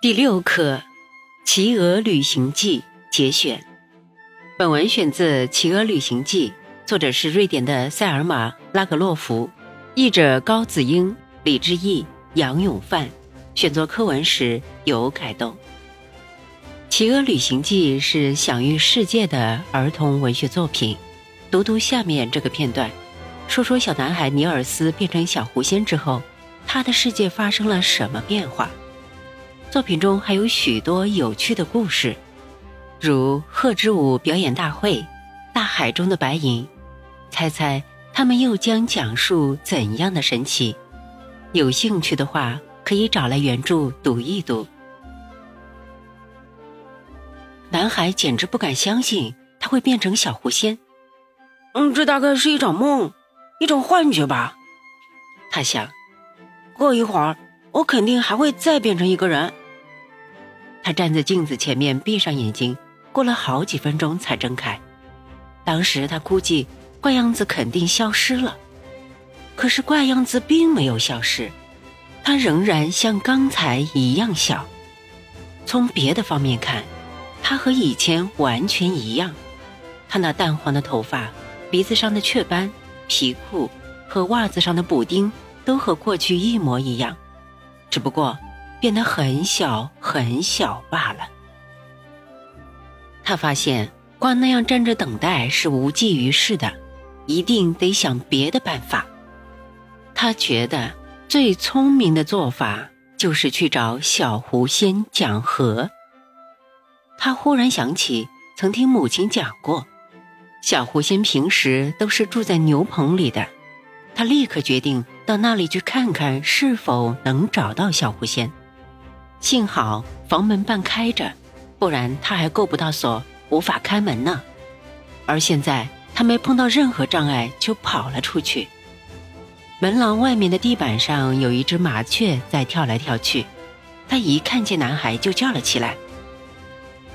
第六课《企鹅旅行记》节选。本文选自《企鹅旅行记》，作者是瑞典的塞尔玛·拉格洛夫，译者高子英、李志毅、杨永范。选作课文时有改动。《企鹅旅行记》是享誉世界的儿童文学作品。读读下面这个片段，说说小男孩尼尔斯变成小狐仙之后，他的世界发生了什么变化。作品中还有许多有趣的故事，如鹤之舞表演大会、大海中的白银。猜猜他们又将讲述怎样的神奇？有兴趣的话，可以找来原著读一读。男孩简直不敢相信他会变成小狐仙。嗯，这大概是一场梦，一种幻觉吧。他想，过一会儿我肯定还会再变成一个人。他站在镜子前面，闭上眼睛，过了好几分钟才睁开。当时他估计怪样子肯定消失了，可是怪样子并没有消失，他仍然像刚才一样小。从别的方面看，他和以前完全一样。他那淡黄的头发、鼻子上的雀斑、皮裤和袜子上的补丁都和过去一模一样，只不过。变得很小很小罢了。他发现光那样站着等待是无济于事的，一定得想别的办法。他觉得最聪明的做法就是去找小狐仙讲和。他忽然想起曾听母亲讲过，小狐仙平时都是住在牛棚里的。他立刻决定到那里去看看，是否能找到小狐仙。幸好房门半开着，不然他还够不到锁，无法开门呢。而现在他没碰到任何障碍就跑了出去。门廊外面的地板上有一只麻雀在跳来跳去，他一看见男孩就叫了起来：“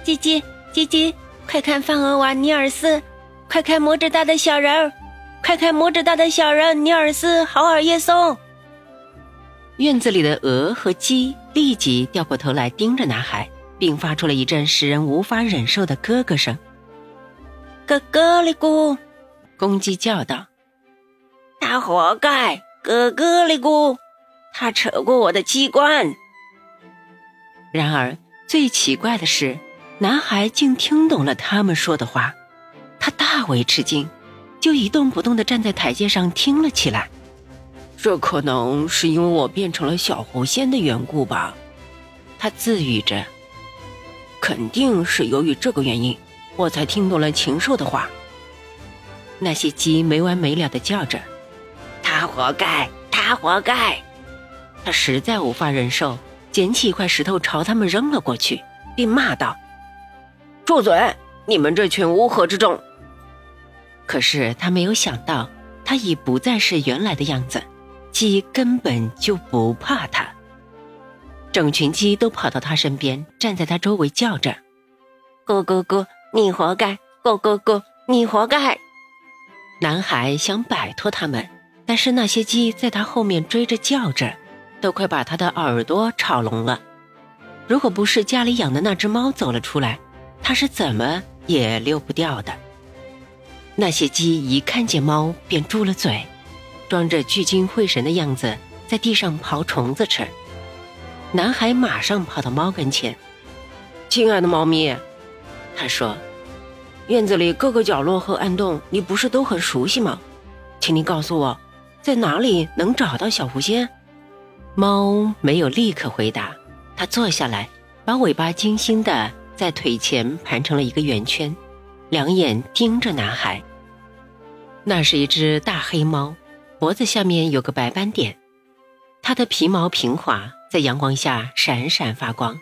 叽叽叽叽，快看范鹅娃尼尔斯，快看拇指大的小人儿，快看拇指大的小人尼尔斯，豪尔叶松。”院子里的鹅和鸡立即掉过头来盯着男孩，并发出了一阵使人无法忍受的咯咯声。咯咯哩咕，公鸡叫道：“他活该！咯咯哩咕，他扯过我的鸡冠。”然而最奇怪的是，男孩竟听懂了他们说的话，他大为吃惊，就一动不动地站在台阶上听了起来。这可能是因为我变成了小狐仙的缘故吧，他自语着。肯定是由于这个原因，我才听懂了禽兽的话。那些鸡没完没了的叫着：“他活该，他活该！”他实在无法忍受，捡起一块石头朝他们扔了过去，并骂道：“住嘴！你们这群乌合之众！”可是他没有想到，他已不再是原来的样子。鸡根本就不怕它，整群鸡都跑到他身边，站在他周围叫着：“咕咕咕，你活该！咕咕咕，你活该！”男孩想摆脱他们，但是那些鸡在他后面追着叫着，都快把他的耳朵吵聋了。如果不是家里养的那只猫走了出来，他是怎么也溜不掉的。那些鸡一看见猫，便住了嘴。装着聚精会神的样子，在地上刨虫子吃。男孩马上跑到猫跟前：“亲爱的猫咪，他说，院子里各个角落和暗洞，你不是都很熟悉吗？请你告诉我，在哪里能找到小狐仙？”猫没有立刻回答，它坐下来，把尾巴精心的在腿前盘成了一个圆圈，两眼盯着男孩。那是一只大黑猫。脖子下面有个白斑点，它的皮毛平滑，在阳光下闪闪发光。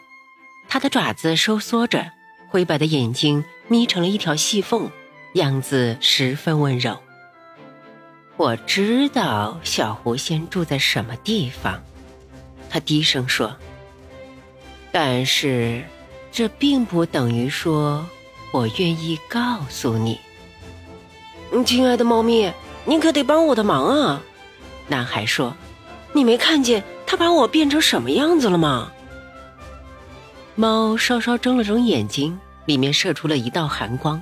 它的爪子收缩着，灰白的眼睛眯成了一条细缝，样子十分温柔。我知道小狐仙住在什么地方，他低声说。但是，这并不等于说我愿意告诉你，亲爱的猫咪。你可得帮我的忙啊！男孩说：“你没看见他把我变成什么样子了吗？”猫稍稍睁了睁眼睛，里面射出了一道寒光。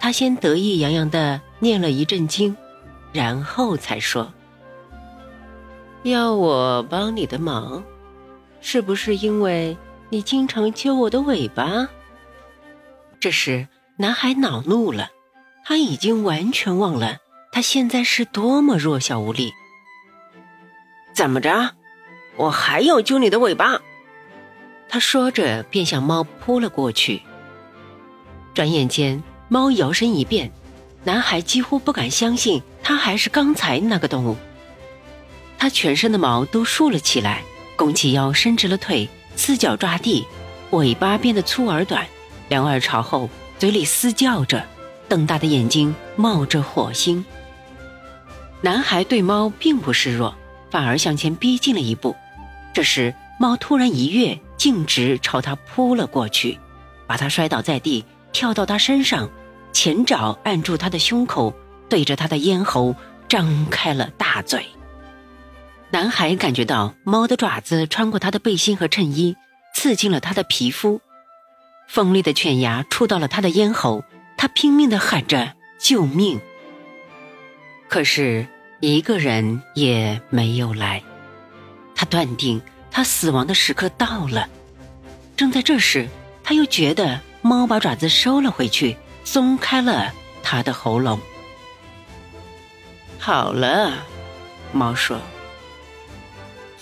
它先得意洋洋的念了一阵经，然后才说：“要我帮你的忙，是不是因为你经常揪我的尾巴？”这时，男孩恼怒了，他已经完全忘了他现在是多么弱小无力。怎么着？我还要揪你的尾巴！他说着，便向猫扑了过去。转眼间，猫摇身一变，男孩几乎不敢相信，他还是刚才那个动物。他全身的毛都竖了起来，弓起腰，伸直了腿，四脚抓地，尾巴变得粗而短，两耳朝后，嘴里嘶叫着，瞪大的眼睛冒着火星。男孩对猫并不示弱，反而向前逼近了一步。这时，猫突然一跃。径直朝他扑了过去，把他摔倒在地，跳到他身上，前爪按住他的胸口，对着他的咽喉张开了大嘴。男孩感觉到猫的爪子穿过他的背心和衬衣，刺进了他的皮肤，锋利的犬牙触到了他的咽喉，他拼命地喊着救命。可是一个人也没有来，他断定。他死亡的时刻到了，正在这时，他又觉得猫把爪子收了回去，松开了他的喉咙。好了，猫说：“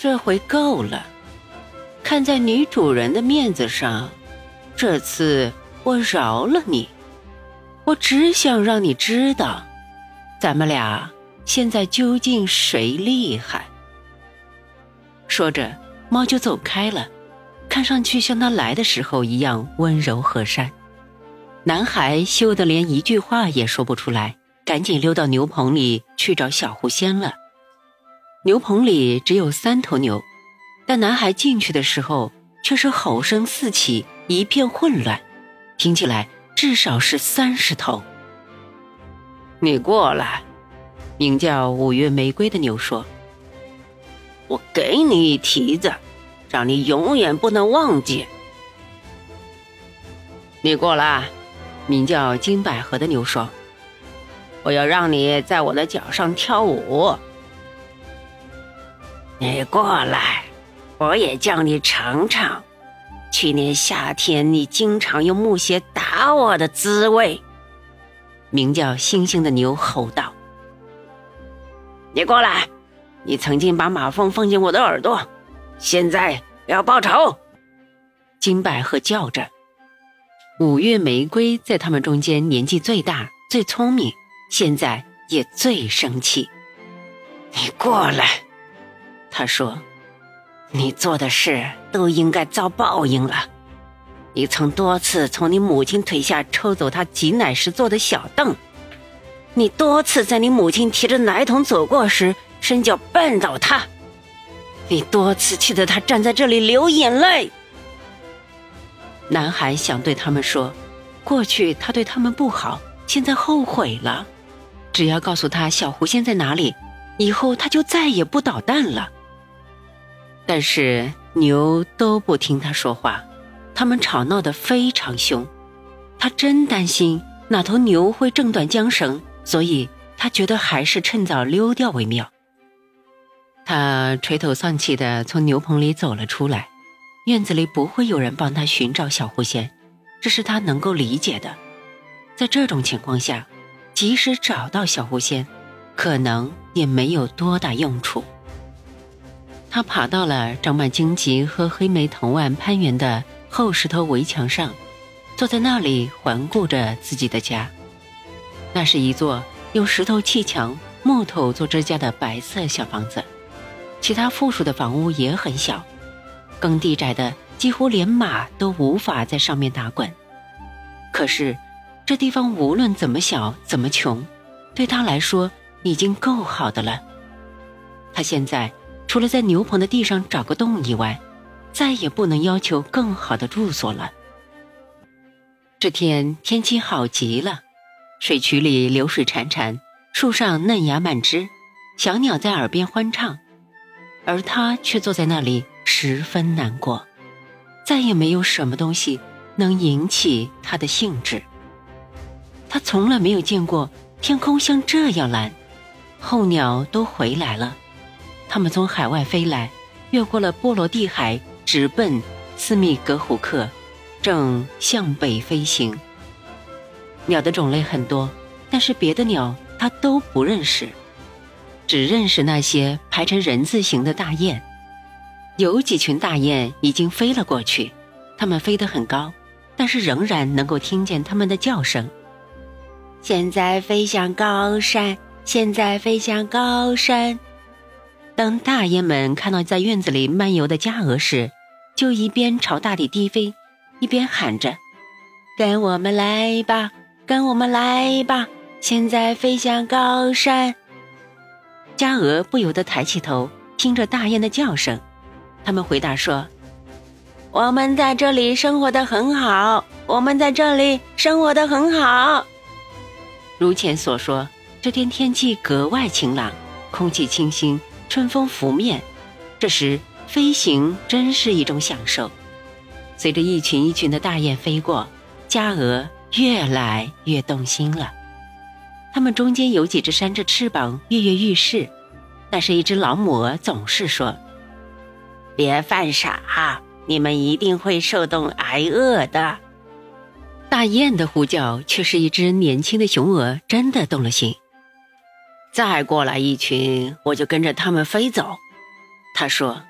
这回够了，看在女主人的面子上，这次我饶了你。我只想让你知道，咱们俩现在究竟谁厉害。”说着。猫就走开了，看上去像他来的时候一样温柔和善。男孩羞得连一句话也说不出来，赶紧溜到牛棚里去找小狐仙了。牛棚里只有三头牛，但男孩进去的时候却是吼声四起，一片混乱，听起来至少是三十头。你过来，名叫五月玫瑰的牛说。我给你一蹄子，让你永远不能忘记。你过来，名叫金百合的牛说：“我要让你在我的脚上跳舞。”你过来，我也叫你尝尝，去年夏天你经常用木鞋打我的滋味。名叫星星的牛吼道：“你过来。”你曾经把马蜂放进我的耳朵，现在要报仇！金百合叫着。五月玫瑰在他们中间年纪最大、最聪明，现在也最生气。你过来，他说：“你做的事都应该遭报应了。你曾多次从你母亲腿下抽走她挤奶时坐的小凳，你多次在你母亲提着奶桶走过时。”伸脚绊倒他，你多次气得他站在这里流眼泪。男孩想对他们说，过去他对他们不好，现在后悔了。只要告诉他小狐仙在哪里，以后他就再也不捣蛋了。但是牛都不听他说话，他们吵闹得非常凶。他真担心哪头牛会挣断缰绳，所以他觉得还是趁早溜掉为妙。他垂头丧气地从牛棚里走了出来，院子里不会有人帮他寻找小狐仙，这是他能够理解的。在这种情况下，即使找到小狐仙，可能也没有多大用处。他爬到了长满荆棘和黑莓藤蔓攀援的厚石头围墙上，坐在那里环顾着自己的家。那是一座用石头砌墙、木头做支架的白色小房子。其他附属的房屋也很小，耕地窄的几乎连马都无法在上面打滚。可是，这地方无论怎么小怎么穷，对他来说已经够好的了。他现在除了在牛棚的地上找个洞以外，再也不能要求更好的住所了。这天天气好极了，水渠里流水潺潺，树上嫩芽满枝，小鸟在耳边欢唱。而他却坐在那里，十分难过。再也没有什么东西能引起他的兴致。他从来没有见过天空像这样蓝。候鸟都回来了，它们从海外飞来，越过了波罗的海，直奔斯密格虎克，正向北飞行。鸟的种类很多，但是别的鸟它都不认识，只认识那些排成人字形的大雁。有几群大雁已经飞了过去，它们飞得很高，但是仍然能够听见它们的叫声。现在飞向高山，现在飞向高山。当大雁们看到在院子里漫游的家鹅时，就一边朝大地低飞，一边喊着：“跟我们来吧，跟我们来吧！现在飞向高山。”家鹅不由得抬起头，听着大雁的叫声。他们回答说：“我们在这里生活的很好，我们在这里生活的很好。”如前所说，这天天气格外晴朗，空气清新，春风拂面。这时飞行真是一种享受。随着一群一群的大雁飞过，家鹅越来越动心了。它们中间有几只扇着翅膀跃跃欲试，但是一只老母鹅总是说。别犯傻，你们一定会受冻挨饿的。大雁的呼叫却是一只年轻的雄鹅真的动了心。再过来一群，我就跟着他们飞走。他说：“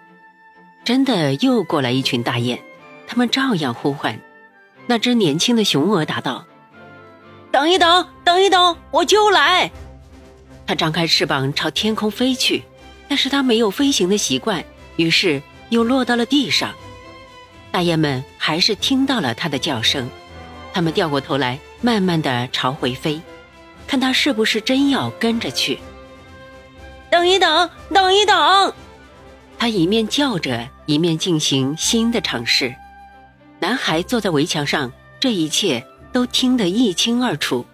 真的又过来一群大雁，他们照样呼唤。”那只年轻的雄鹅答道：“等一等，等一等，我就来。”它张开翅膀朝天空飞去，但是它没有飞行的习惯，于是。又落到了地上，大雁们还是听到了它的叫声，它们掉过头来，慢慢的朝回飞，看它是不是真要跟着去。等一等，等一等，它一面叫着，一面进行新的尝试。男孩坐在围墙上，这一切都听得一清二楚。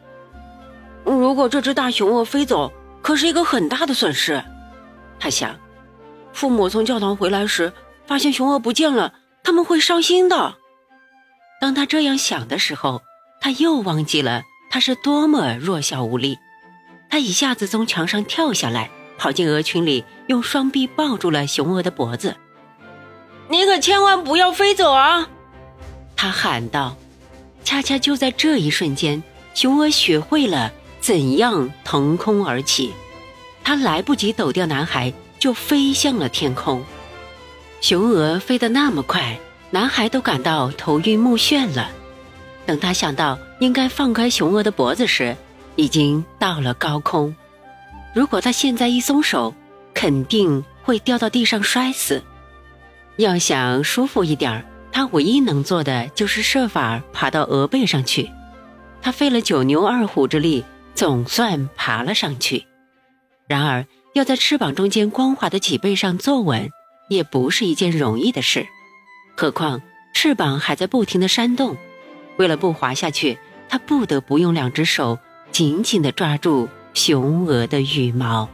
如果这只大熊鹅飞走，可是一个很大的损失，他想。父母从教堂回来时。发现雄鹅不见了，他们会伤心的。当他这样想的时候，他又忘记了他是多么弱小无力。他一下子从墙上跳下来，跑进鹅群里，用双臂抱住了雄鹅的脖子。“你可千万不要飞走啊！”他喊道。恰恰就在这一瞬间，雄鹅学会了怎样腾空而起。他来不及抖掉男孩，就飞向了天空。雄鹅飞得那么快，男孩都感到头晕目眩了。等他想到应该放开雄鹅的脖子时，已经到了高空。如果他现在一松手，肯定会掉到地上摔死。要想舒服一点儿他唯一能做的就是设法爬到鹅背上去。他费了九牛二虎之力，总算爬了上去。然而，要在翅膀中间光滑的脊背上坐稳。也不是一件容易的事，何况翅膀还在不停的扇动。为了不滑下去，他不得不用两只手紧紧地抓住雄鹅的羽毛。